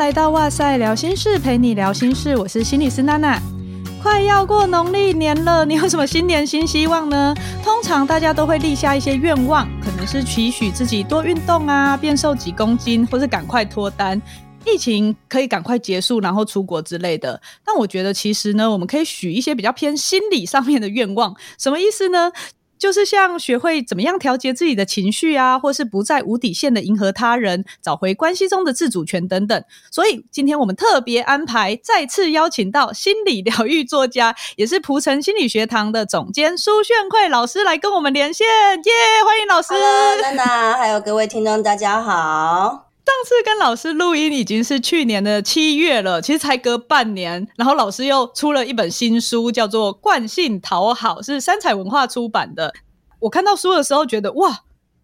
来到哇塞聊心事，陪你聊心事。我是心理师娜娜。快要过农历年了，你有什么新年新希望呢？通常大家都会立下一些愿望，可能是期许自己多运动啊，变瘦几公斤，或是赶快脱单，疫情可以赶快结束，然后出国之类的。但我觉得其实呢，我们可以许一些比较偏心理上面的愿望。什么意思呢？就是像学会怎么样调节自己的情绪啊，或是不再无底线的迎合他人，找回关系中的自主权等等。所以今天我们特别安排，再次邀请到心理疗愈作家，也是蒲城心理学堂的总监苏炫慧老师来跟我们连线。耶、yeah，欢迎老师！娜娜，还有各位听众，大家好。上次跟老师录音已经是去年的七月了，其实才隔半年，然后老师又出了一本新书，叫做《惯性讨好》，是三彩文化出版的。我看到书的时候，觉得哇，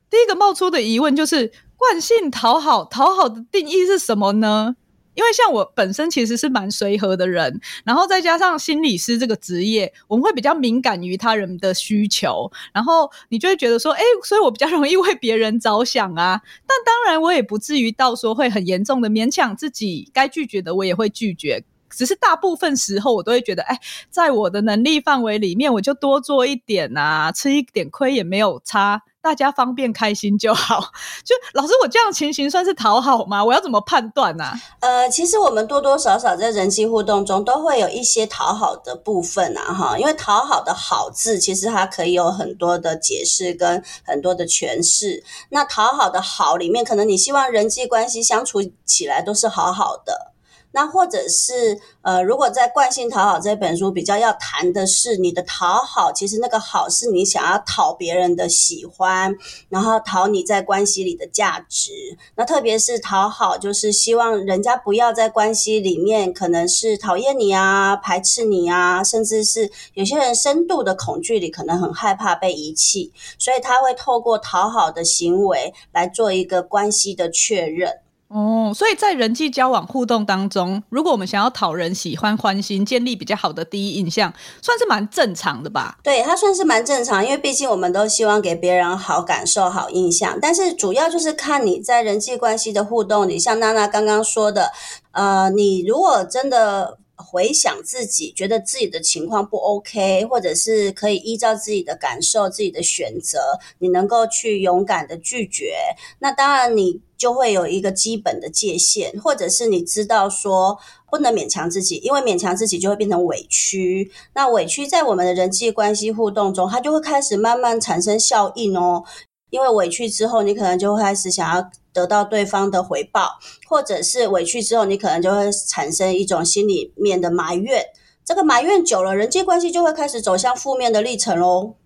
第一个冒出的疑问就是惯性讨好，讨好的定义是什么呢？因为像我本身其实是蛮随和的人，然后再加上心理师这个职业，我们会比较敏感于他人的需求，然后你就会觉得说，哎，所以我比较 容易为别人着想啊。但当然，我也不至于到说会很严重的勉强自己，该拒绝的我也会拒绝。只是大部分时候，我都会觉得，哎，在我的能力范围里面，我就多做一点啊，吃一点亏也没有差。大家方便开心就好。就老师，我这样情形算是讨好吗？我要怎么判断呢、啊？呃，其实我们多多少少在人际互动中都会有一些讨好的部分啊，哈。因为讨好的好字，其实它可以有很多的解释跟很多的诠释。那讨好的好里面，可能你希望人际关系相处起来都是好好的。那或者是呃，如果在《惯性讨好》这本书比较要谈的是你的讨好，其实那个好是你想要讨别人的喜欢，然后讨你在关系里的价值。那特别是讨好，就是希望人家不要在关系里面可能是讨厌你啊、排斥你啊，甚至是有些人深度的恐惧里可能很害怕被遗弃，所以他会透过讨好的行为来做一个关系的确认。哦，所以在人际交往互动当中，如果我们想要讨人喜欢、欢心，建立比较好的第一印象，算是蛮正常的吧？对，它算是蛮正常，因为毕竟我们都希望给别人好感受、好印象。但是主要就是看你在人际关系的互动里，像娜娜刚刚说的，呃，你如果真的。回想自己，觉得自己的情况不 OK，或者是可以依照自己的感受、自己的选择，你能够去勇敢的拒绝，那当然你就会有一个基本的界限，或者是你知道说不能勉强自己，因为勉强自己就会变成委屈。那委屈在我们的人际关系互动中，它就会开始慢慢产生效应哦。因为委屈之后，你可能就会开始想要得到对方的回报，或者是委屈之后，你可能就会产生一种心里面的埋怨。这个埋怨久了，人际关系就会开始走向负面的历程喽。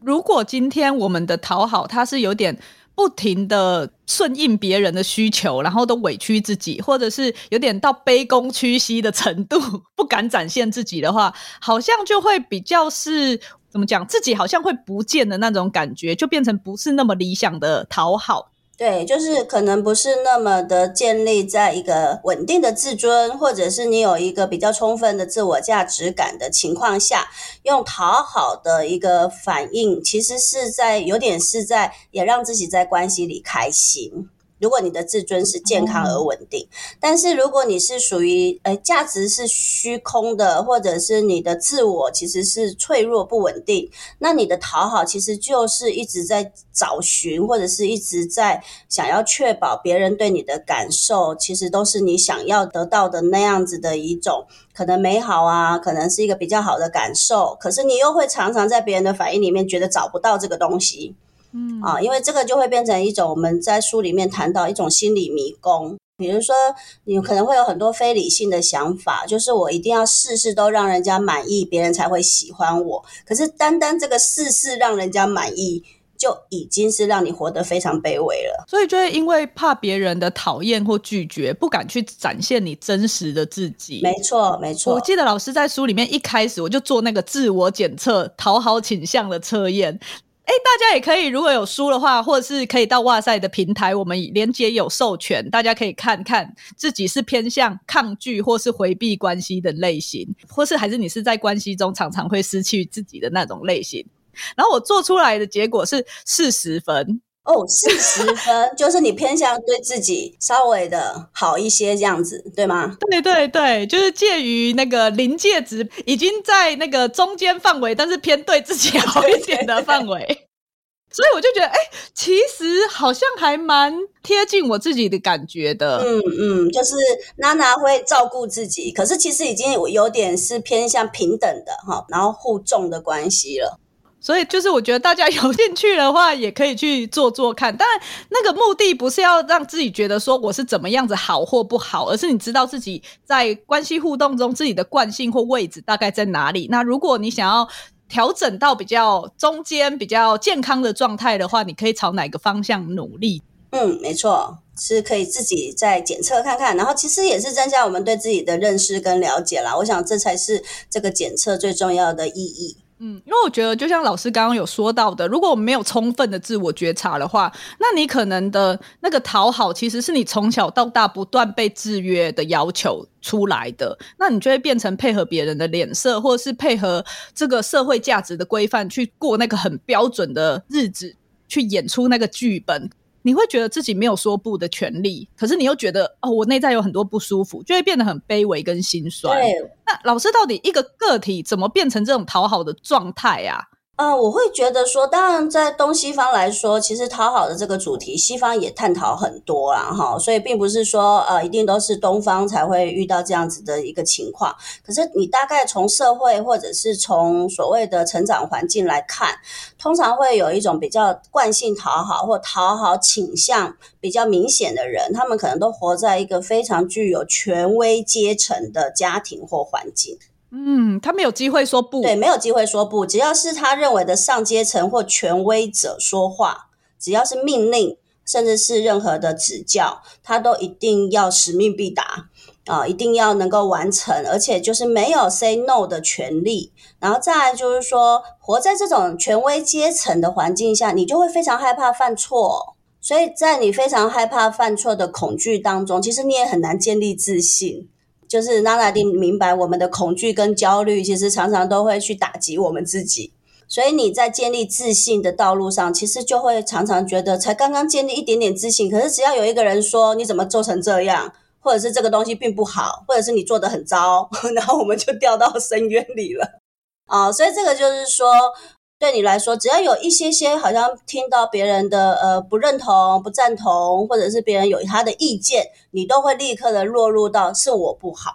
如果今天我们的讨好，它是有点不停的顺应别人的需求，然后都委屈自己，或者是有点到卑躬屈膝的程度，不敢展现自己的话，好像就会比较是。怎么讲？自己好像会不见的那种感觉，就变成不是那么理想的讨好。对，就是可能不是那么的建立在一个稳定的自尊，或者是你有一个比较充分的自我价值感的情况下，用讨好的一个反应，其实是在有点是在也让自己在关系里开心。如果你的自尊是健康而稳定，嗯，但是如果你是属于呃价值是虚空的，或者是你的自我其实是脆弱不稳定，那你的讨好其实就是一直在找寻，或者是一直在想要确保别人对你的感受，其实都是你想要得到的那样子的一种可能美好啊，可能是一个比较好的感受，可是你又会常常在别人的反应里面觉得找不到这个东西。嗯啊，因为这个就会变成一种我们在书里面谈到一种心理迷宫。比如说，你可能会有很多非理性的想法，就是我一定要事事都让人家满意，别人才会喜欢我。可是单单这个事事让人家满意，就已经是让你活得非常卑微了。所以就会因为怕别人的讨厌或拒绝，不敢去展现你真实的自己。没错，没错。我记得老师在书里面一开始我就做那个自我检测讨好倾向的测验。哎，大家也可以，如果有书的话，或者是可以到哇塞的平台，我们连接有授权，大家可以看看自己是偏向抗拒或是回避关系的类型，或是还是你是在关系中常常会失去自己的那种类型。然后我做出来的结果是四十分，哦，四十分 就是你偏向对自己稍微的好一些这样子，对吗？对对对，就是介于那个临界值，已经在那个中间范围，但是偏对自己好一点的范围。对对对，所以我就觉得，哎，其实好像还蛮贴近我自己的感觉的。嗯嗯，就是娜娜会照顾自己，可是其实已经有点是偏向平等的哈，然后互重的关系了。所以就是我觉得大家有兴趣的话，也可以去做做看。当然，那个目的不是要让自己觉得说我是怎么样子好或不好，而是你知道自己在关系互动中自己的惯性或位置大概在哪里。那如果你想要调整到比较中间、比较健康的状态的话，你可以朝哪个方向努力？嗯，没错，是可以自己再检测看看。然后其实也是增加我们对自己的认识跟了解啦。我想这才是这个检测最重要的意义。嗯，因为我觉得，就像老师刚刚有说到的，如果我们没有充分的自我觉察的话，那你可能的那个讨好，其实是你从小到大不断被制约的要求出来的，那你就会变成配合别人的脸色，或者是配合这个社会价值的规范去过那个很标准的日子，去演出那个剧本。你会觉得自己没有说不的权利，可是你又觉得哦，我内在有很多不舒服，就会变得很卑微跟心酸。对，那老师到底一个个体怎么变成这种讨好的状态啊？呃，我会觉得说，当然在东西方来说，其实讨好的这个主题，西方也探讨很多啦，哈，所以并不是说呃，一定都是东方才会遇到这样子的一个情况。可是你大概从社会或者是从所谓的成长环境来看，通常会有一种比较惯性讨好或讨好倾向比较明显的人，他们可能都活在一个非常具有权威阶层的家庭或环境。嗯，他没有机会说不。对，没有机会说不。只要是他认为的上阶层或权威者说话，只要是命令，甚至是任何的指教，他都一定要使命必达啊，一定要能够完成，而且就是没有 say no 的权利。然后再来就是说，活在这种权威阶层的环境下，你就会非常害怕犯错。所以在你非常害怕犯错的恐惧当中，其实你也很难建立自信。就是娜娜一定明白，我们的恐惧跟焦虑，其实常常都会去打击我们自己。所以你在建立自信的道路上，其实就会常常觉得，才刚刚建立一点点自信，可是只要有一个人说你怎么做成这样，或者是这个东西并不好，或者是你做得很糟，然后我们就掉到深渊里了。啊，所以这个就是说。对你来说，只要有一些些好像听到别人的呃不认同、不赞同，或者是别人有他的意见，你都会立刻的落入到是我不好。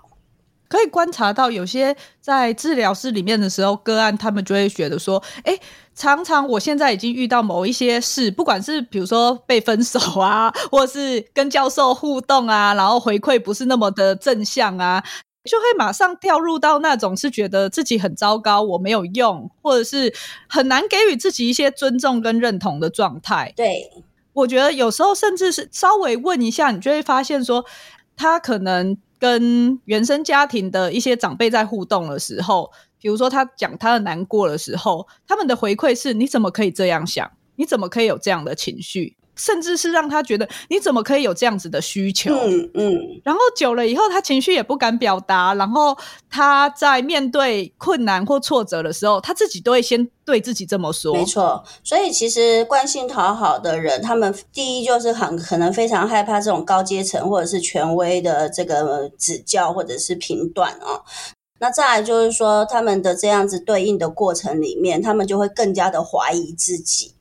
可以观察到，有些在治疗室里面的时候，个案他们就会觉得说，诶，常常我现在已经遇到某一些事，不管是比如说被分手啊，或是跟教授互动啊，然后回馈不是那么的正向啊。就会马上掉入到那种是觉得自己很糟糕，我没有用，或者是很难给予自己一些尊重跟认同的状态。对，我觉得有时候甚至是稍微问一下，你就会发现说，他可能跟原生家庭的一些长辈在互动的时候，比如说他讲他的难过的时候，他们的回馈是：你怎么可以这样想？你怎么可以有这样的情绪？甚至是让他觉得你怎么可以有这样子的需求？嗯嗯。然后久了以后，他情绪也不敢表达。然后他在面对困难或挫折的时候，他自己都会先对自己这么说。没错。所以其实惯性讨好的人，他们第一就是很可能非常害怕这种高阶层或者是权威的这个指教或者是评断啊。那再来就是说，他们的这样子对应的过程里面，他们就会更加的怀疑自己。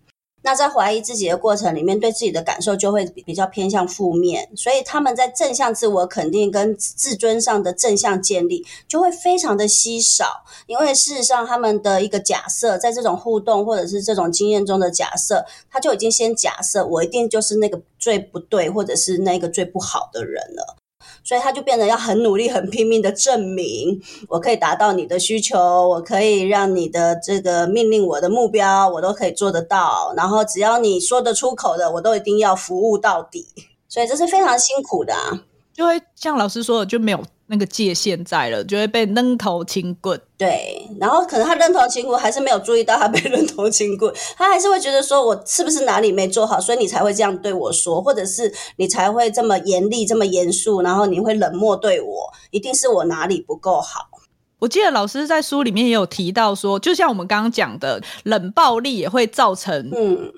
那在怀疑自己的过程里面，对自己的感受就会比较偏向负面，所以他们在正向自我肯定跟自尊上的正向建立就会非常的稀少，因为事实上他们的一个假设，在这种互动或者是这种经验中的假设，他就已经先假设我一定就是那个最不对或者是那个最不好的人了。所以他就变得要很努力、很拼命的证明，我可以达到你的需求，我可以让你的这个命令我的目标，我都可以做得到。然后只要你说得出口的，我都一定要服务到底。所以这是非常辛苦的啊，就会像老师说的，就没有。那个界限在了，就会被扔头轻棍。对，然后可能他扔头轻棍，还是没有注意到他被扔头轻棍，他还是会觉得说，我是不是哪里没做好，所以你才会这样对我说，或者是你才会这么严厉、这么严肃，然后你会冷漠对我，一定是我哪里不够好。我记得老师在书里面也有提到说，就像我们刚刚讲的，冷暴力也会造成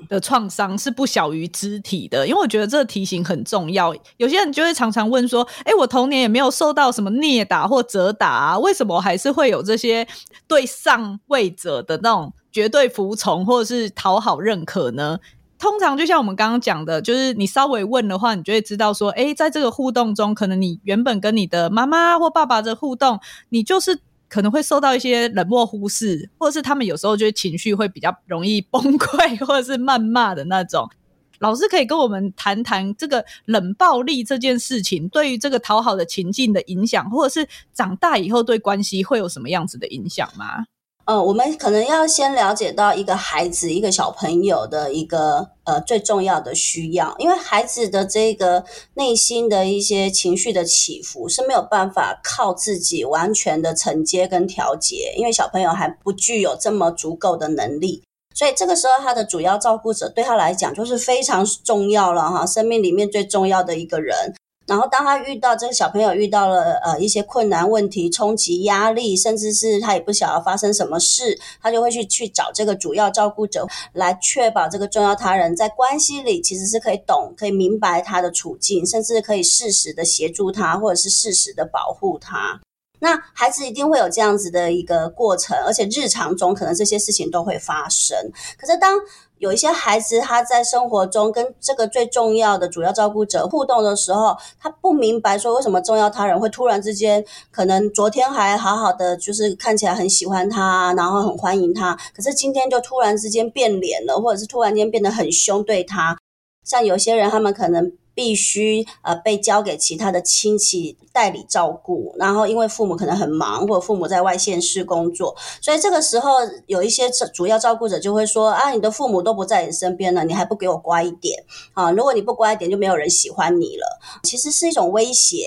的创伤是不小于肢体的。因为我觉得这个提醒很重要。有些人就会常常问说：“哎，我童年也没有受到什么虐打或责打啊，为什么我还是会有这些对上位者的那种绝对服从或者是讨好认可呢？”通常就像我们刚刚讲的，就是你稍微问的话，你就会知道说：“哎，在这个互动中，可能你原本跟你的妈妈或爸爸的互动，你就是。”可能会受到一些冷漠忽视，或者是他们有时候就情绪会比较容易崩溃，或者是谩骂的那种。老师可以跟我们谈谈这个冷暴力这件事情对于这个讨好的情境的影响，或者是长大以后对关系会有什么样子的影响吗？呃，我们可能要先了解到一个孩子、一个小朋友的一个呃最重要的需要，因为孩子的这个内心的一些情绪的起伏是没有办法靠自己完全的承接跟调节，因为小朋友还不具有这么足够的能力，所以这个时候他的主要照顾者对他来讲就是非常重要了哈，生命里面最重要的一个人。然后，当他遇到这个小朋友遇到了呃一些困难问题、冲击、压力，甚至是他也不晓得发生什么事，他就会去去找这个主要照顾者来确保这个重要他人在关系里其实是可以懂、可以明白他的处境，甚至可以适时的协助他，或者是适时的保护他。那孩子一定会有这样子的一个过程，而且日常中可能这些事情都会发生。可是当有一些孩子他在生活中跟这个最重要的主要照顾者互动的时候，他不明白说为什么重要他人会突然之间，可能昨天还好好的，就是看起来很喜欢他，然后很欢迎他，可是今天就突然之间变脸了，或者是突然间变得很凶对他。像有些人，他们可能。必须呃被交给其他的亲戚代理照顾，然后因为父母可能很忙，或者父母在外县市工作，所以这个时候有一些主要照顾者就会说啊，你的父母都不在你身边了，你还不给我乖一点啊？如果你不乖一点，就没有人喜欢你了。其实是一种威胁，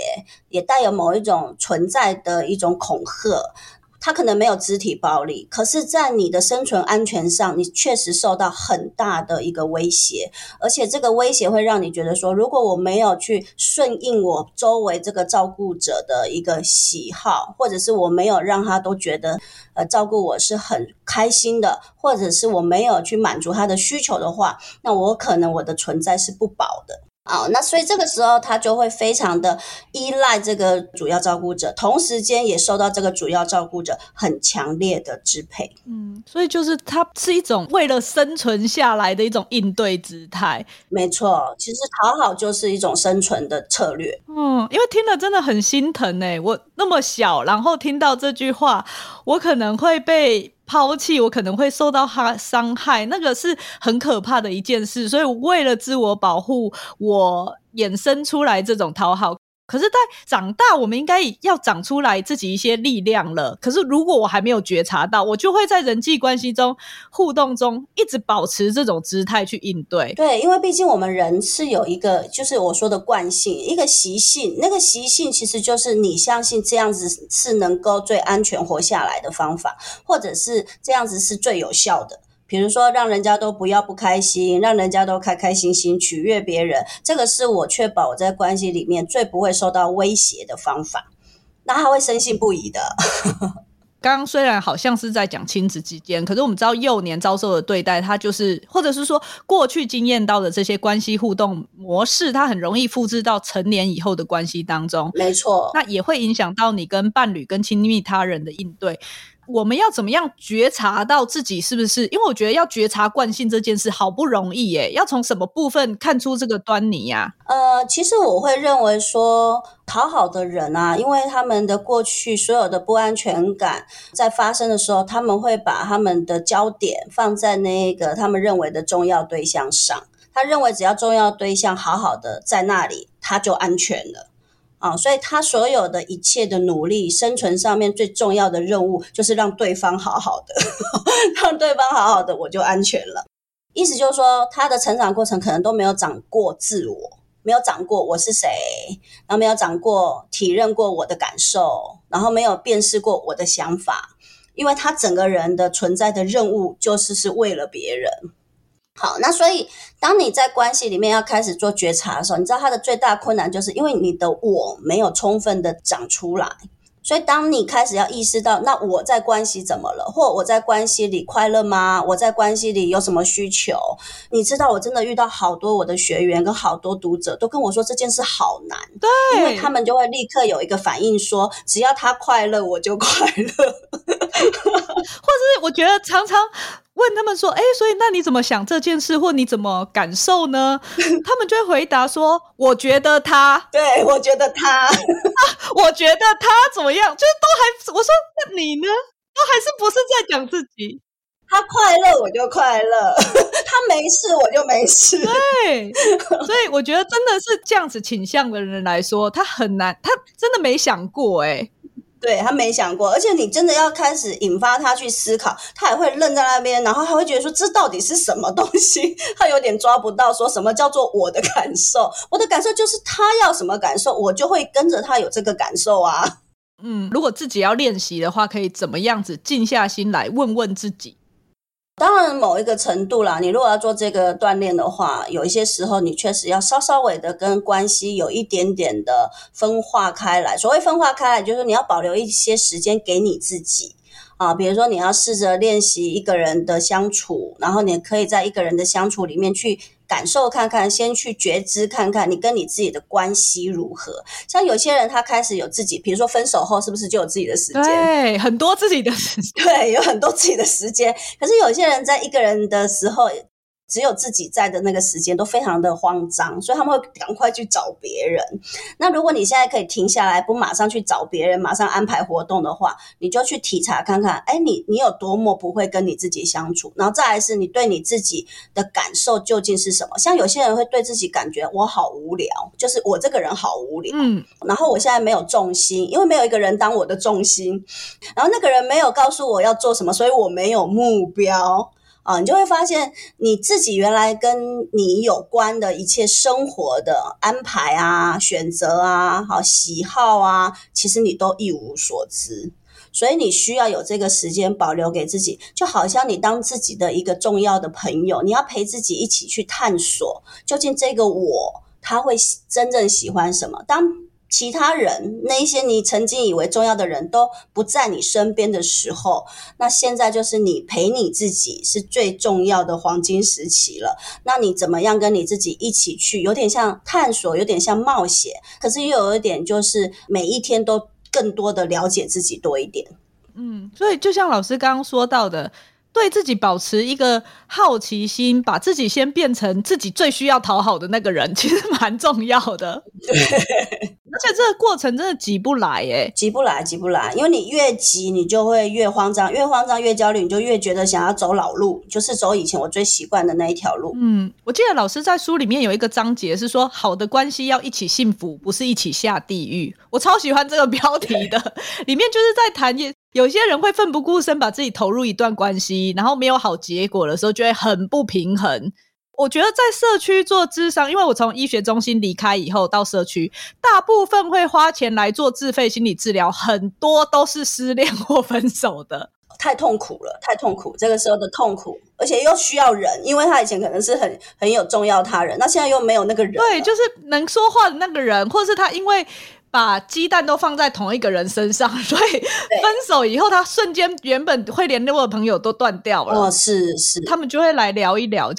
也带有某一种存在的一种恐吓。他可能没有肢体暴力，可是，在你的生存安全上，你确实受到很大的一个威胁，而且这个威胁会让你觉得说，如果我没有去顺应我周围这个照顾者的一个喜好，或者是我没有让他都觉得，呃，照顾我是很开心的，或者是我没有去满足他的需求的话，那我可能我的存在是不保的。啊、哦，那所以这个时候他就会非常的依赖这个主要照顾者，同时间也受到这个主要照顾者很强烈的支配。嗯，所以就是他是一种为了生存下来的一种应对姿态。没错，其实讨好就是一种生存的策略。嗯，因为听了真的很心疼哎，我那么小，然后听到这句话，我可能会被。抛弃，我可能会受到他伤害，那个是很可怕的一件事。所以，为了自我保护，我衍生出来这种讨好。可是，在长大，我们应该要长出来自己一些力量了。可是，如果我还没有觉察到，我就会在人际关系中、互动中一直保持这种姿态去应对。对，因为毕竟我们人是有一个，就是我说的惯性，一个习性。那个习性其实就是你相信这样子是能够最安全活下来的方法，或者是这样子是最有效的。比如说，让人家都不要不开心，让人家都开开心心，取悦别人，这个是我确保我在关系里面最不会受到威胁的方法。那他会深信不疑的。刚刚虽然好像是在讲亲子之间，可是我们知道幼年遭受的对待，他就是或者是说过去经验到的这些关系互动模式，它很容易复制到成年以后的关系当中。没错，那也会影响到你跟伴侣、跟亲密他人的应对。我们要怎么样觉察到自己是不是？因为我觉得要觉察惯性这件事好不容易耶，要从什么部分看出这个端倪呀？呃，其实我会认为说，讨好的人啊，因为他们的过去所有的不安全感在发生的时候，他们会把他们的焦点放在那个他们认为的重要对象上。他认为只要重要对象好好的在那里，他就安全了。啊，所以他所有的一切的努力，生存上面最重要的任务就是让对方好好的，让对方好好的，我就安全了。意思就是说，他的成长过程可能都没有长过自我，没有长过我是谁，然后没有长过体认过我的感受，然后没有辨识过我的想法，因为他整个人的存在的任务就是是为了别人。好，那所以当你在关系里面要开始做觉察的时候，你知道他的最大困难就是因为你的我没有充分的长出来，所以，当你开始要意识到，那我在关系怎么了，或我在关系里快乐吗？我在关系里有什么需求？你知道，我真的遇到好多我的学员跟好多读者都跟我说这件事好难，对，因为他们就会立刻有一个反应说，只要他快乐，我就快乐，或者是我觉得常常。问他们说：“哎，所以那你怎么想这件事，或你怎么感受呢？” 他们就会回答说：“我觉得他，对，我觉得他，啊，我觉得他怎么样？就是都还……我说那你呢？都还是不是在讲自己？他快乐我就快乐，他没事我就没事。对，所以我觉得真的是这样子倾向的人来说，他很难，他真的没想过哎。”对，他没想过，而且你真的要开始引发他去思考，他也会愣在那边，然后他会觉得说，这到底是什么东西？他有点抓不到，说什么叫做我的感受？我的感受就是他要什么感受，我就会跟着他有这个感受啊。嗯，如果自己要练习的话，可以怎么样子静下心来问问自己？当然，某一个程度啦，你如果要做这个锻炼的话，有一些时候你确实要稍稍微的跟关系有一点点的分化开来。所谓分化开来，就是你要保留一些时间给你自己啊。比如说，你要试着练习一个人的相处，然后你可以在一个人的相处里面去。感受看看，先去觉知看看，你跟你自己的关系如何？像有些人，他开始有自己，比如说分手后，是不是就有自己的时间？对，很多自己的时间，对，有很多自己的时间。可是有些人在一个人的时候。只有自己在的那个时间都非常的慌张，所以他们会赶快去找别人。那如果你现在可以停下来，不马上去找别人，马上安排活动的话，你就去体察看看，哎，你你有多么不会跟你自己相处，然后再来是你对你自己的感受究竟是什么？像有些人会对自己感觉我好无聊，就是我这个人好无聊，嗯，然后我现在没有重心，因为没有一个人当我的重心，然后那个人没有告诉我要做什么，所以我没有目标。啊，你就会发现你自己原来跟你有关的一切生活的安排啊、选择啊、好喜好啊，其实你都一无所知。所以你需要有这个时间保留给自己，就好像你当自己的一个重要的朋友，你要陪自己一起去探索，究竟这个我他会真正喜欢什么。当其他人，那一些你曾经以为重要的人都不在你身边的时候，那现在就是你陪你自己是最重要的黄金时期了。那你怎么样跟你自己一起去？有点像探索，有点像冒险，可是又有一点就是每一天都更多的了解自己多一点。嗯，所以就像老师刚刚说到的。对自己保持一个好奇心，把自己先变成自己最需要讨好的那个人，其实蛮重要的。对。而且这个过程真的急不来耶，急不来，急不来，因为你越急，你就会越慌张，越慌张越焦虑，你就越觉得想要走老路，就是走以前我最习惯的那一条路。嗯，我记得老师在书里面有一个章节是说，好的关系要一起幸福，不是一起下地狱。我超喜欢这个标题的，里面就是在谈有些人会奋不顾身把自己投入一段关系，然后没有好结果的时候，就会很不平衡。我觉得在社区做智商，因为我从医学中心离开以后到社区，大部分会花钱来做自费心理治疗，很多都是失恋或分手的，太痛苦了，太痛苦，这个时候的痛苦，而且又需要人，因为他以前可能是很很有重要他人，那现在又没有那个人，对，就是能说话的那个人，或是他因为。把鸡蛋都放在同一个人身上，所以分手以后，他瞬间原本会联络的朋友都断掉了。哦，是是，他们就会来聊一聊，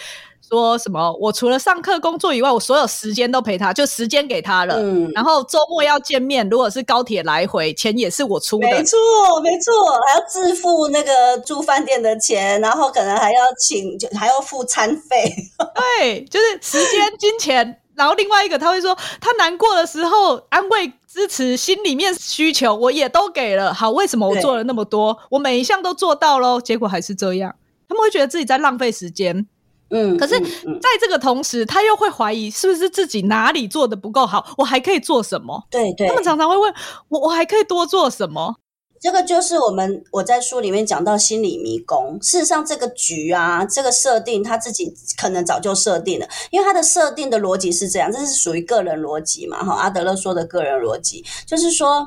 说什么我除了上课工作以外，我所有时间都陪他，就时间给他了。嗯，然后周末要见面，如果是高铁来回，钱也是我出的。没错，没错，还要自付那个住饭店的钱，然后可能还要请，就还要付餐费。对，就是时间、金钱。然后另外一个他会说，他难过的时候安慰。支持心里面需求，我也都给了。好，为什么我做了那么多，我每一项都做到咯，结果还是这样，他们会觉得自己在浪费时间。嗯，可是在这个同时，他又会怀疑是不是自己哪里做的不够好，我还可以做什么？对对，他们常常会问我，我还可以多做什么？这个就是我们我在书里面讲到心理迷宫。事实上，这个局啊，这个设定他自己可能早就设定了，因为他的设定的逻辑是这样，这是属于个人逻辑嘛。哈，阿德勒说的个人逻辑，就是说，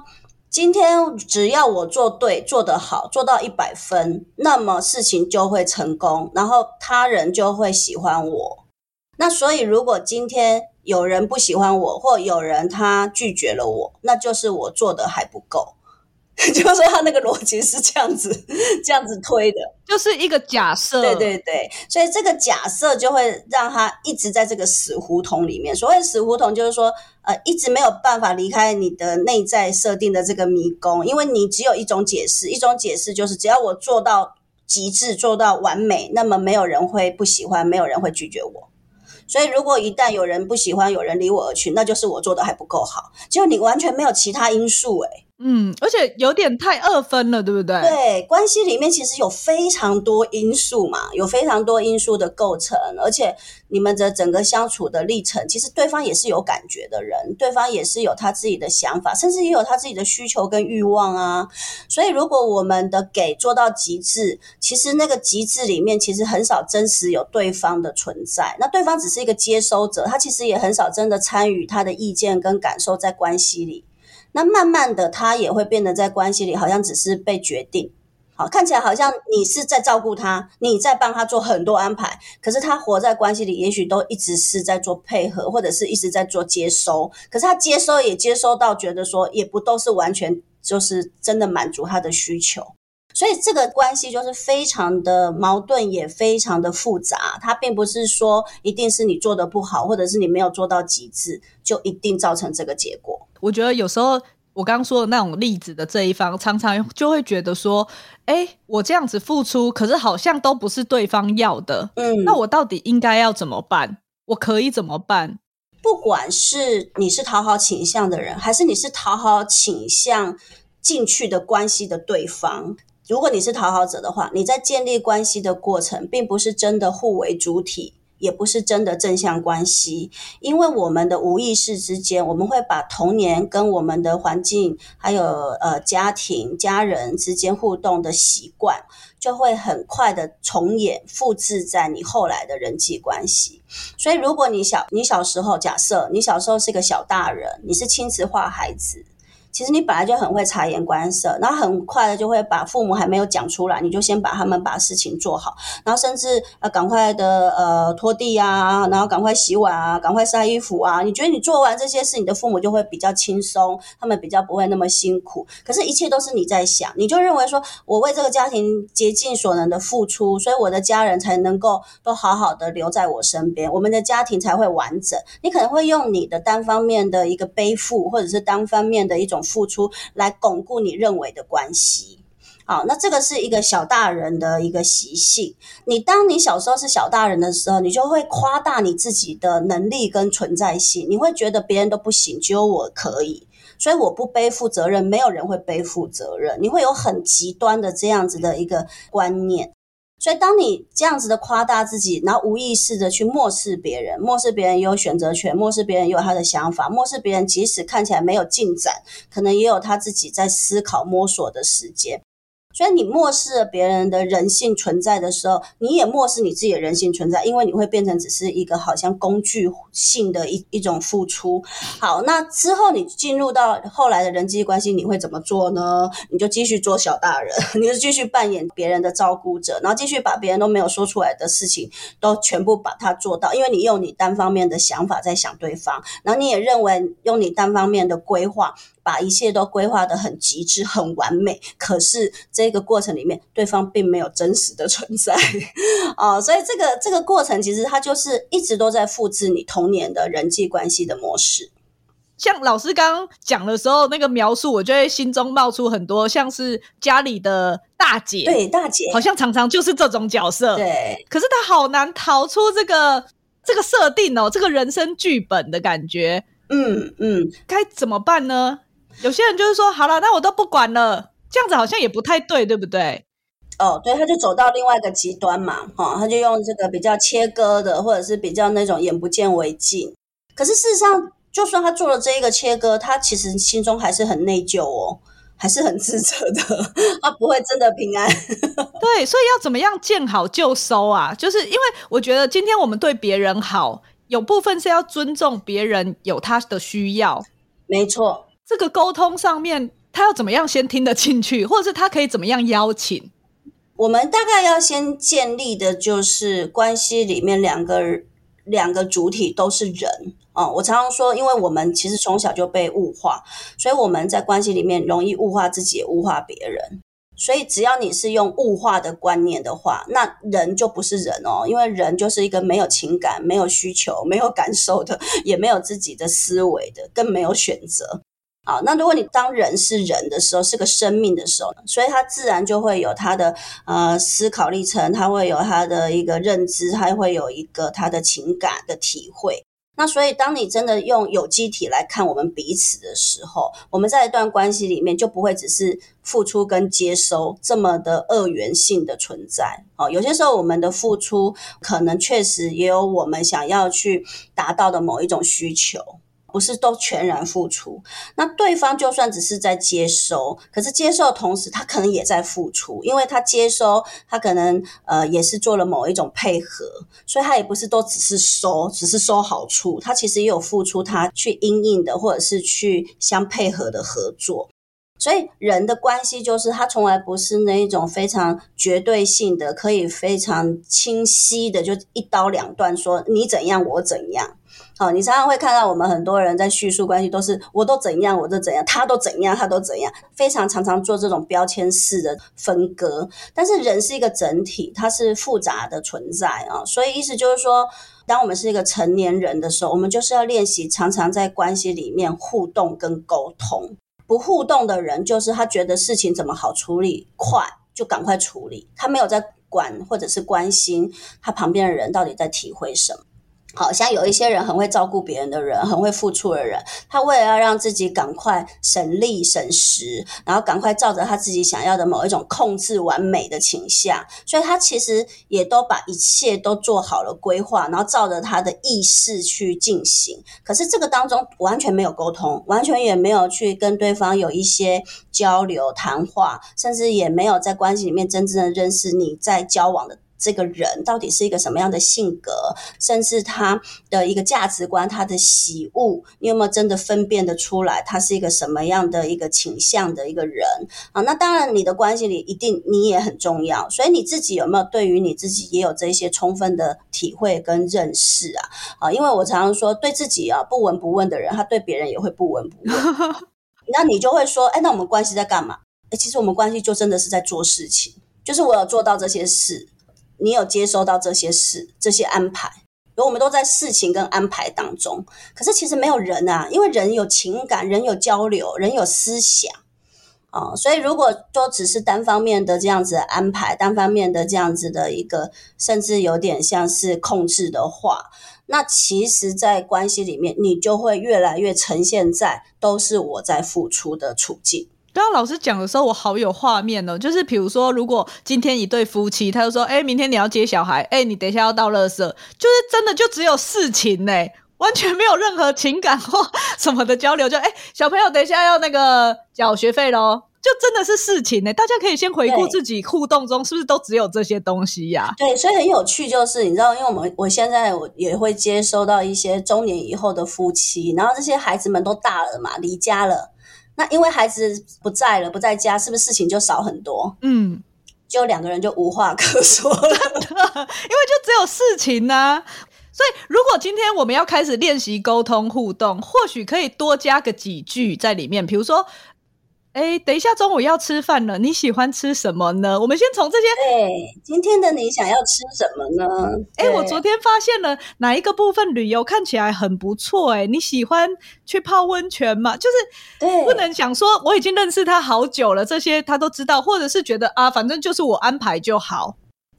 今天只要我做对、做得好、做到一百分，那么事情就会成功，然后他人就会喜欢我。那所以，如果今天有人不喜欢我，或有人他拒绝了我，那就是我做的还不够。就是说他那个逻辑是这样子 这样子推的，就是一个假设。对对对，所以这个假设就会让他一直在这个死胡同里面。所谓死胡同，就是说呃，一直没有办法离开你的内在设定的这个迷宫，因为你只有一种解释，一种解释就是只要我做到极致，做到完美，那么没有人会不喜欢，没有人会拒绝我。所以，如果一旦有人不喜欢，有人离我而去，那就是我做的还不够好。就你完全没有其他因素，诶。嗯，而且有点太二分了，对不对？对，关系里面其实有非常多因素嘛，有非常多因素的构成，而且你们的整个相处的历程，其实对方也是有感觉的人，对方也是有他自己的想法，甚至也有他自己的需求跟欲望啊。所以，如果我们的给做到极致，其实那个极致里面其实很少真实有对方的存在，那对方只是一个接收者，他其实也很少真的参与他的意见跟感受在关系里。那慢慢的，他也会变得在关系里好像只是被决定，好，看起来好像你是在照顾他，你在帮他做很多安排，可是他活在关系里，也许都一直是在做配合，或者是一直在做接收，可是他接收也接收到，觉得说也不都是完全就是真的满足他的需求，所以这个关系就是非常的矛盾，也非常的复杂。它并不是说一定是你做的不好，或者是你没有做到极致，就一定造成这个结果。我觉得有时候我刚刚说的那种例子的这一方，常常就会觉得说：“哎，我这样子付出，可是好像都不是对方要的。嗯，那我到底应该要怎么办？我可以怎么办？不管是你是讨好倾向的人，还是你是讨好倾向进去的关系的对方，如果你是讨好者的话，你在建立关系的过程，并不是真的互为主体。”也不是真的正向关系，因为我们的无意识之间，我们会把童年跟我们的环境，还有呃家庭、家人之间互动的习惯，就会很快的重演、复制在你后来的人际关系。所以，如果你小你小时候，假设你小时候是个小大人，你是亲子化孩子。其实你本来就很会察言观色，然后很快的就会把父母还没有讲出来，你就先把他们把事情做好，然后甚至呃赶快的呃拖地啊，然后赶快洗碗啊，赶快晒衣服啊。你觉得你做完这些事，你的父母就会比较轻松，他们比较不会那么辛苦。可是，一切都是你在想，你就认为说我为这个家庭竭尽所能的付出，所以我的家人才能够都好好的留在我身边，我们的家庭才会完整。你可能会用你的单方面的一个背负，或者是单方面的一种。付出来巩固你认为的关系，好，那这个是一个小大人的一个习性。你当你小时候是小大人的时候，你就会夸大你自己的能力跟存在性，你会觉得别人都不行，只有我可以，所以我不背负责任，没有人会背负责任。你会有很极端的这样子的一个观念。所以，当你这样子的夸大自己，然后无意识的去漠视别人，漠视别人也有选择权，漠视别人也有他的想法，漠视别人即使看起来没有进展，可能也有他自己在思考摸索的时间。所以你漠视了别人的人性存在的时候，你也漠视你自己的人性存在，因为你会变成只是一个好像工具性的一一种付出。好，那之后你进入到后来的人际关系，你会怎么做呢？你就继续做小大人，你就继续扮演别人的照顾者，然后继续把别人都没有说出来的事情都全部把它做到，因为你用你单方面的想法在想对方，然后你也认为用你单方面的规划。把一切都规划得很极致、很完美，可是这个过程里面，对方并没有真实的存在啊、哦，所以这个这个过程其实它就是一直都在复制你童年的人际关系的模式。像老师刚刚讲的时候，那个描述，我就会心中冒出很多，像是家里的大姐，对，大姐，好像常常就是这种角色，对。可是她好难逃出这个这个设定哦，这个人生剧本的感觉，嗯嗯，该怎么办呢？有些人就是说，好了，那我都不管了，这样子好像也不太对，对不对？哦，对，他就走到另外一个极端嘛，哈、哦，他就用这个比较切割的，或者是比较那种眼不见为净。可是事实上，就算他做了这一个切割，他其实心中还是很内疚哦，还是很自责的，他不会真的平安。对，所以要怎么样见好就收啊？就是因为我觉得今天我们对别人好，有部分是要尊重别人有他的需要，没错。这个沟通上面，他要怎么样先听得进去，或者是他可以怎么样邀请？我们大概要先建立的就是关系里面两个两个主体都是人啊、嗯。我常常说，因为我们其实从小就被物化，所以我们在关系里面容易物化自己，物化别人。所以只要你是用物化的观念的话，那人就不是人哦，因为人就是一个没有情感、没有需求、没有感受的，也没有自己的思维的，更没有选择。好，那如果你当人是人的时候，是个生命的时候，所以他自然就会有他的呃思考历程，他会有他的一个认知，他会有一个他的情感的体会。那所以，当你真的用有机体来看我们彼此的时候，我们在一段关系里面就不会只是付出跟接收这么的二元性的存在。哦，有些时候我们的付出可能确实也有我们想要去达到的某一种需求。不是都全然付出，那对方就算只是在接收，可是接受的同时，他可能也在付出，因为他接收，他可能呃也是做了某一种配合，所以他也不是都只是收，只是收好处，他其实也有付出，他去因应的，或者是去相配合的合作。所以人的关系就是，他从来不是那一种非常绝对性的，可以非常清晰的就一刀两断说你怎样我怎样。好，你常常会看到我们很多人在叙述关系，都是我都怎样，我都怎样，他都怎样，他都怎样，非常常常做这种标签式的分割。但是人是一个整体，它是复杂的存在啊，所以意思就是说，当我们是一个成年人的时候，我们就是要练习常常在关系里面互动跟沟通。不互动的人，就是他觉得事情怎么好处理，快就赶快处理，他没有在管或者是关心他旁边的人到底在体会什么。好像有一些人很会照顾别人的人，很会付出的人，他为了要让自己赶快省力省时，然后赶快照着他自己想要的某一种控制完美的倾向，所以他其实也都把一切都做好了规划，然后照着他的意识去进行。可是这个当中完全没有沟通，完全也没有去跟对方有一些交流谈话，甚至也没有在关系里面真正的认识你在交往的。这个人到底是一个什么样的性格，甚至他的一个价值观、他的喜恶，你有没有真的分辨得出来？他是一个什么样的一个倾向的一个人啊？那当然，你的关系里一定你也很重要，所以你自己有没有对于你自己也有这些充分的体会跟认识啊？啊，因为我常常说，对自己啊不闻不问的人，他对别人也会不闻不问。那你就会说，哎，那我们关系在干嘛？哎，其实我们关系就真的是在做事情，就是我有做到这些事。你有接收到这些事、这些安排，而我们都在事情跟安排当中。可是其实没有人啊，因为人有情感，人有交流，人有思想啊、哦。所以如果都只是单方面的这样子安排，单方面的这样子的一个，甚至有点像是控制的话，那其实，在关系里面，你就会越来越呈现在都是我在付出的处境。刚刚老师讲的时候，我好有画面哦。就是比如说，如果今天一对夫妻，他就说：“哎，明天你要接小孩，哎，你等一下要倒垃圾。”就是真的就只有事情呢，完全没有任何情感或 什么的交流。就哎，小朋友等一下要那个缴学费咯，就真的是事情呢。大家可以先回顾自己互动中是不是都只有这些东西呀？对，所以很有趣，就是你知道，因为我们我现在我也会接收到一些中年以后的夫妻，然后这些孩子们都大了嘛，离家了。那因为孩子不在了，不在家，是不是事情就少很多？嗯，就两个人就无话可说了，真的，因为就只有事情呢、啊。所以，如果今天我们要开始练习沟通互动，或许可以多加个几句在里面，比如说。哎，等一下，中午要吃饭了，你喜欢吃什么呢？我们先从这些。哎，今天的你想要吃什么呢？哎，我昨天发现了哪一个部分旅游看起来很不错？哎，你喜欢去泡温泉吗？就是，对，不能想说我已经认识他好久了，这些他都知道，或者是觉得啊，反正就是我安排就好。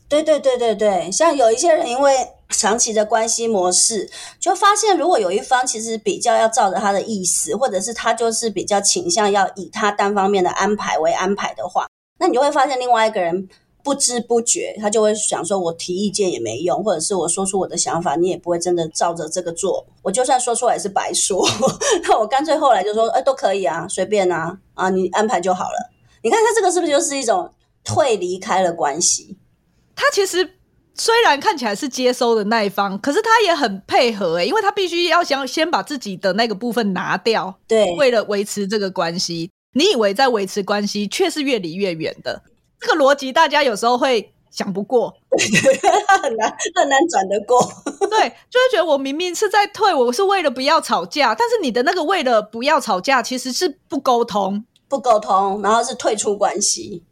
对对对对对，像有一些人因为。长期的关系模式，就发现如果有一方其实比较要照着他的意思，或者是他就是比较倾向要以他单方面的安排为安排的话，那你就会发现另外一个人不知不觉他就会想说：“我提意见也没用，或者是我说出我的想法，你也不会真的照着这个做。我就算说出来也是白说。那我干脆后来就说：哎，都可以啊，随便啊，啊，你安排就好了。你看他这个是不是就是一种退离开了关系？他其实。虽然看起来是接收的那一方，可是他也很配合哎、欸，因为他必须要想先把自己的那个部分拿掉，对，为了维持这个关系。你以为在维持关系，却是越离越远的。这个逻辑大家有时候会想不过，很难很难转得过。对，就会觉得我明明是在退，我是为了不要吵架，但是你的那个为了不要吵架，其实是不沟通，不沟通，然后是退出关系。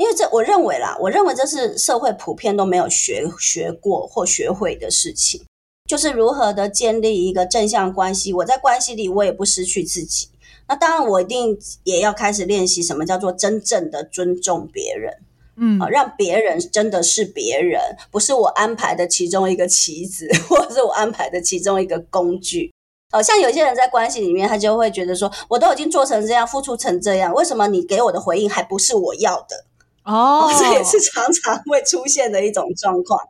因为这，我认为啦，我认为这是社会普遍都没有学学过或学会的事情，就是如何的建立一个正向关系。我在关系里，我也不失去自己。那当然，我一定也要开始练习什么叫做真正的尊重别人。嗯，啊，让别人真的是别人，不是我安排的其中一个棋子，或者是我安排的其中一个工具。好像有些人在关系里面，他就会觉得说，我都已经做成这样，付出成这样，为什么你给我的回应还不是我要的？哦，哦，这也是常常会出现的一种状况。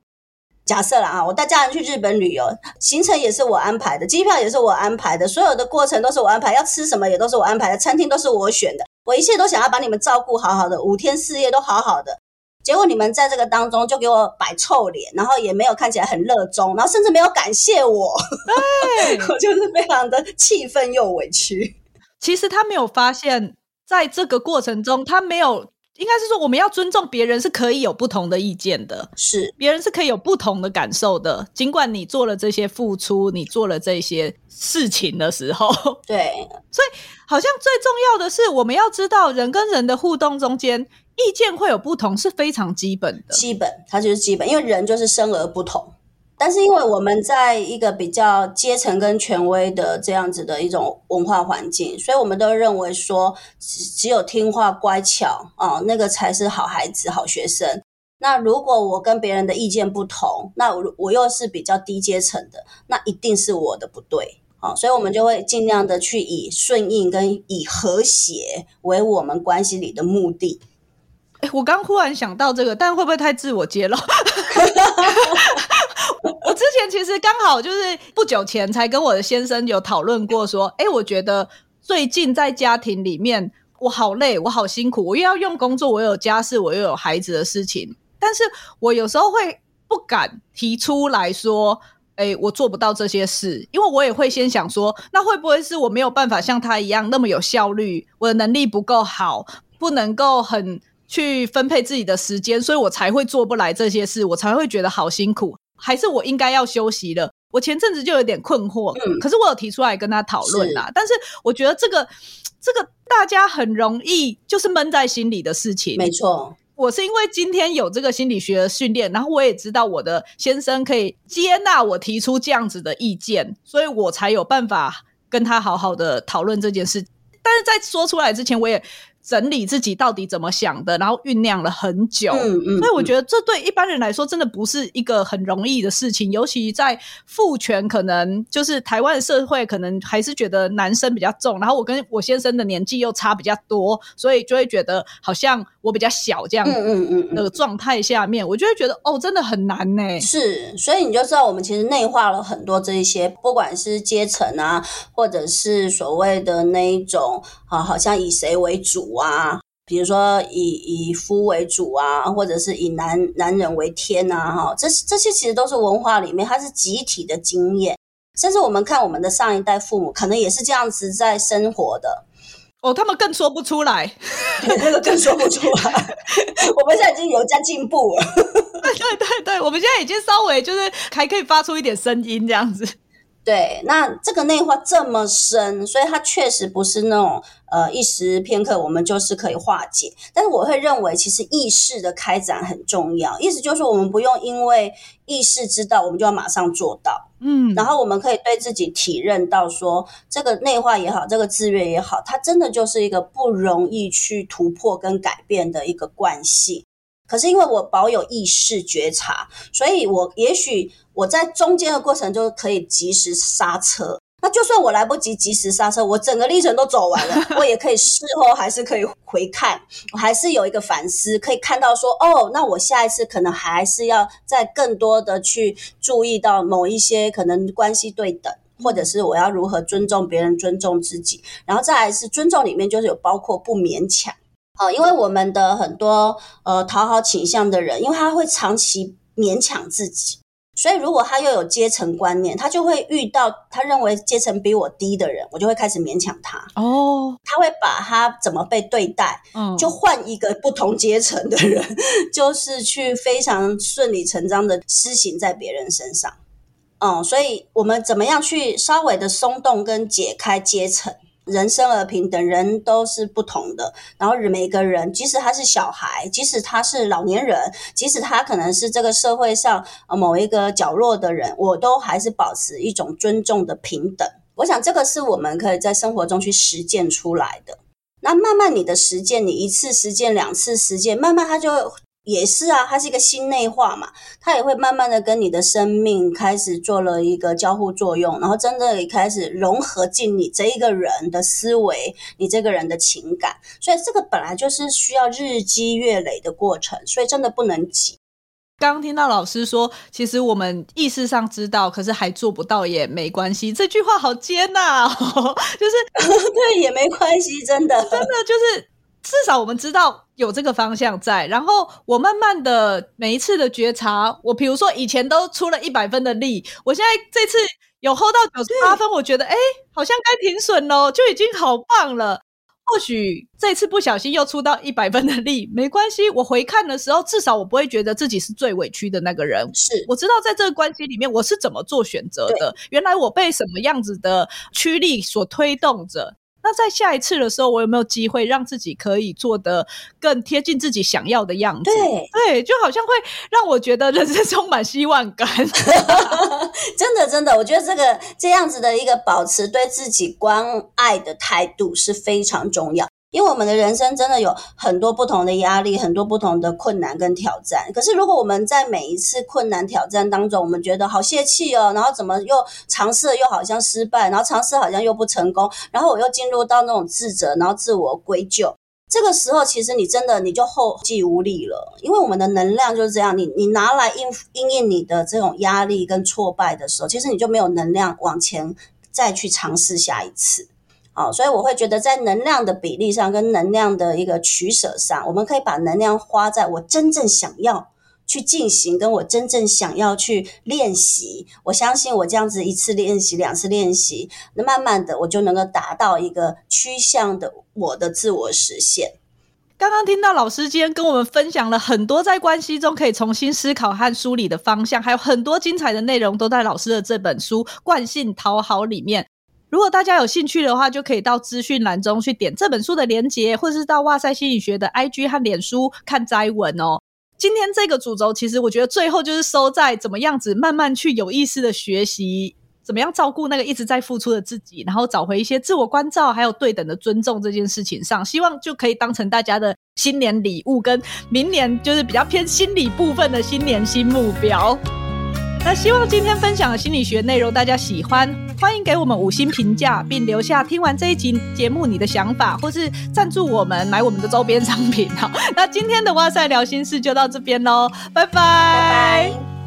假设了啊，我带家人去日本旅游，行程也是我安排的，机票也是我安排的，所有的过程都是我安排，要吃什么也都是我安排的，餐厅都是我选的，我一切都想要把你们照顾好好的，五天四夜都好好的。结果你们在这个当中就给我摆臭脸，然后也没有看起来很热衷，然后甚至没有感谢我，对 我就是非常的气愤又委屈。其实他没有发现，在这个过程中，他没有。应该是说，我们要尊重别人，是可以有不同的意见的，是别人是可以有不同的感受的。尽管你做了这些付出，你做了这些事情的时候，对，所以好像最重要的是，我们要知道人跟人的互动中间，意见会有不同，是非常基本的。基本，它就是基本，因为人就是生而不同。但是，因为我们在一个比较阶层跟权威的这样子的一种文化环境，所以我们都认为说，只有听话乖巧啊，那个才是好孩子、好学生。那如果我跟别人的意见不同，那我我又是比较低阶层的，那一定是我的不对啊。所以我们就会尽量的去以顺应跟以和谐为我们关系里的目的。我刚忽然想到这个，但会不会太自我揭露？其实刚好就是不久前才跟我的先生有讨论过，说，哎，我觉得最近在家庭里面，我好累，我好辛苦，我又要用工作，我有家事，我又有孩子的事情，但是我有时候会不敢提出来说，哎，我做不到这些事，因为我也会先想说，那会不会是我没有办法像他一样那么有效率，我的能力不够好，不能够很去分配自己的时间，所以我才会做不来这些事，我才会觉得好辛苦。还是我应该要休息了？我前阵子就有点困惑，嗯，可是我有提出来跟他讨论啦。是但是我觉得这个这个大家很容易就是闷在心里的事情。没错，我是因为今天有这个心理学的训练，然后我也知道我的先生可以接纳我提出这样子的意见，所以我才有办法跟他好好的讨论这件事。但是在说出来之前，我也。整理自己到底怎么想的，然后酝酿了很久，嗯嗯，所以我觉得这对一般人来说真的不是一个很容易的事情，尤其在父权，可能就是台湾的社会，可能还是觉得男生比较重，然后我跟我先生的年纪又差比较多，所以就会觉得好像我比较小这样，嗯嗯嗯，的状态下面，我就会觉得哦，真的很难呢。是，所以你就知道我们其实内化了很多这一些，不管是阶层啊，或者是所谓的那一种啊，好像以谁为主。啊，比如说以以夫为主啊，或者是以男男人为天啊，哈，这这些其实都是文化里面，它是集体的经验。甚至我们看我们的上一代父母，可能也是这样子在生活的。哦，他们更说不出来，那个更说不出来。我们现在已经有在进步了。对对对，我们现在已经稍微就是还可以发出一点声音这样子。对，那这个内化这么深，所以它确实不是那种呃一时片刻我们就是可以化解。但是我会认为，其实意识的开展很重要。意思就是我们不用因为意识知道，我们就要马上做到。嗯，然后我们可以对自己体认到说，这个内化也好，这个自愿也好，它真的就是一个不容易去突破跟改变的一个惯性。可是因为我保有意识觉察，所以我也许。我在中间的过程就可以及时刹车，那就算我来不及及时刹车，我整个历程都走完了，我也可以事后还是可以回看，我还是有一个反思，可以看到说，哦，那我下一次可能还是要再更多的去注意到某一些可能关系对等，或者是我要如何尊重别人、尊重自己，然后再来是尊重里面就是有包括不勉强，好，因为我们的很多呃讨好倾向的人，因为他会长期勉强自己。所以如果他又有阶层观念，他就会遇到他认为阶层比我低的人，我就会开始勉强他。哦，他会把他怎么被对待，嗯，就换一个不同阶层的人，就是去非常顺理成章的施行在别人身上。嗯，所以我们怎么样去稍微的松动跟解开阶层？人生而平等，人都是不同的。然后每个人，即使他是小孩，即使他是老年人，即使他可能是这个社会上某一个角落的人，我都还是保持一种尊重的平等。我想这个是我们可以在生活中去实践出来的。那慢慢你的实践，你一次实践，两次实践，慢慢他就。也是啊，它是一个心内化嘛，它也会慢慢的跟你的生命开始做了一个交互作用，然后真的也开始融合进你这一个人的思维，你这个人的情感，所以这个本来就是需要日积月累的过程，所以真的不能急。刚刚听到老师说，其实我们意识上知道，可是还做不到也没关系，这句话好接纳哦，就是 对也没关系，真的真的就是。至少我们知道有这个方向在，然后我慢慢的每一次的觉察，我比如说以前都出了一百分的力，我现在这次有 hold 到九十八分，我觉得哎，好像该停损喽，就已经好棒了。或许这次不小心又出到一百分的力，没关系，我回看的时候，至少我不会觉得自己是最委屈的那个人。是，我知道在这个关系里面我是怎么做选择的，原来我被什么样子的驱力所推动着。那在下一次的时候，我有没有机会让自己可以做得更贴近自己想要的样子？对对，就好像会让我觉得人生充满希望感。真的，真的，我觉得这个这样子的一个保持对自己关爱的态度是非常重要。因为我们的人生真的有很多不同的压力，很多不同的困难跟挑战。可是，如果我们在每一次困难挑战当中，我们觉得好泄气哦，然后怎么又尝试了又好像失败，然后尝试好像又不成功，然后我又进入到那种自责，然后自我归咎。这个时候，其实你真的你就后继无力了，因为我们的能量就是这样，你你拿来应应应你的这种压力跟挫败的时候，其实你就没有能量往前再去尝试下一次。好，所以我会觉得，在能量的比例上，跟能量的一个取舍上，我们可以把能量花在我真正想要去进行，跟我真正想要去练习。我相信，我这样子一次练习、两次练习，那慢慢的，我就能够达到一个趋向的我的自我实现。刚刚听到老师今天跟我们分享了很多在关系中可以重新思考和梳理的方向，还有很多精彩的内容都在老师的这本书《惯性讨好》里面。如果大家有兴趣的话，就可以到资讯栏中去点这本书的连结，或者是到哇塞心理学的 IG 和脸书看摘文哦。今天这个主轴，其实我觉得最后就是收在怎么样子慢慢去有意识的学习，怎么样照顾那个一直在付出的自己，然后找回一些自我关照，还有对等的尊重这件事情上，希望就可以当成大家的新年礼物，跟明年就是比较偏心理部分的新年新目标。那希望今天分享的心理学内容大家喜欢，欢迎给我们五星评价，并留下听完这一集节目你的想法，或是赞助我们买我们的周边商品。好，那今天的哇塞聊心事就到这边喽，拜拜。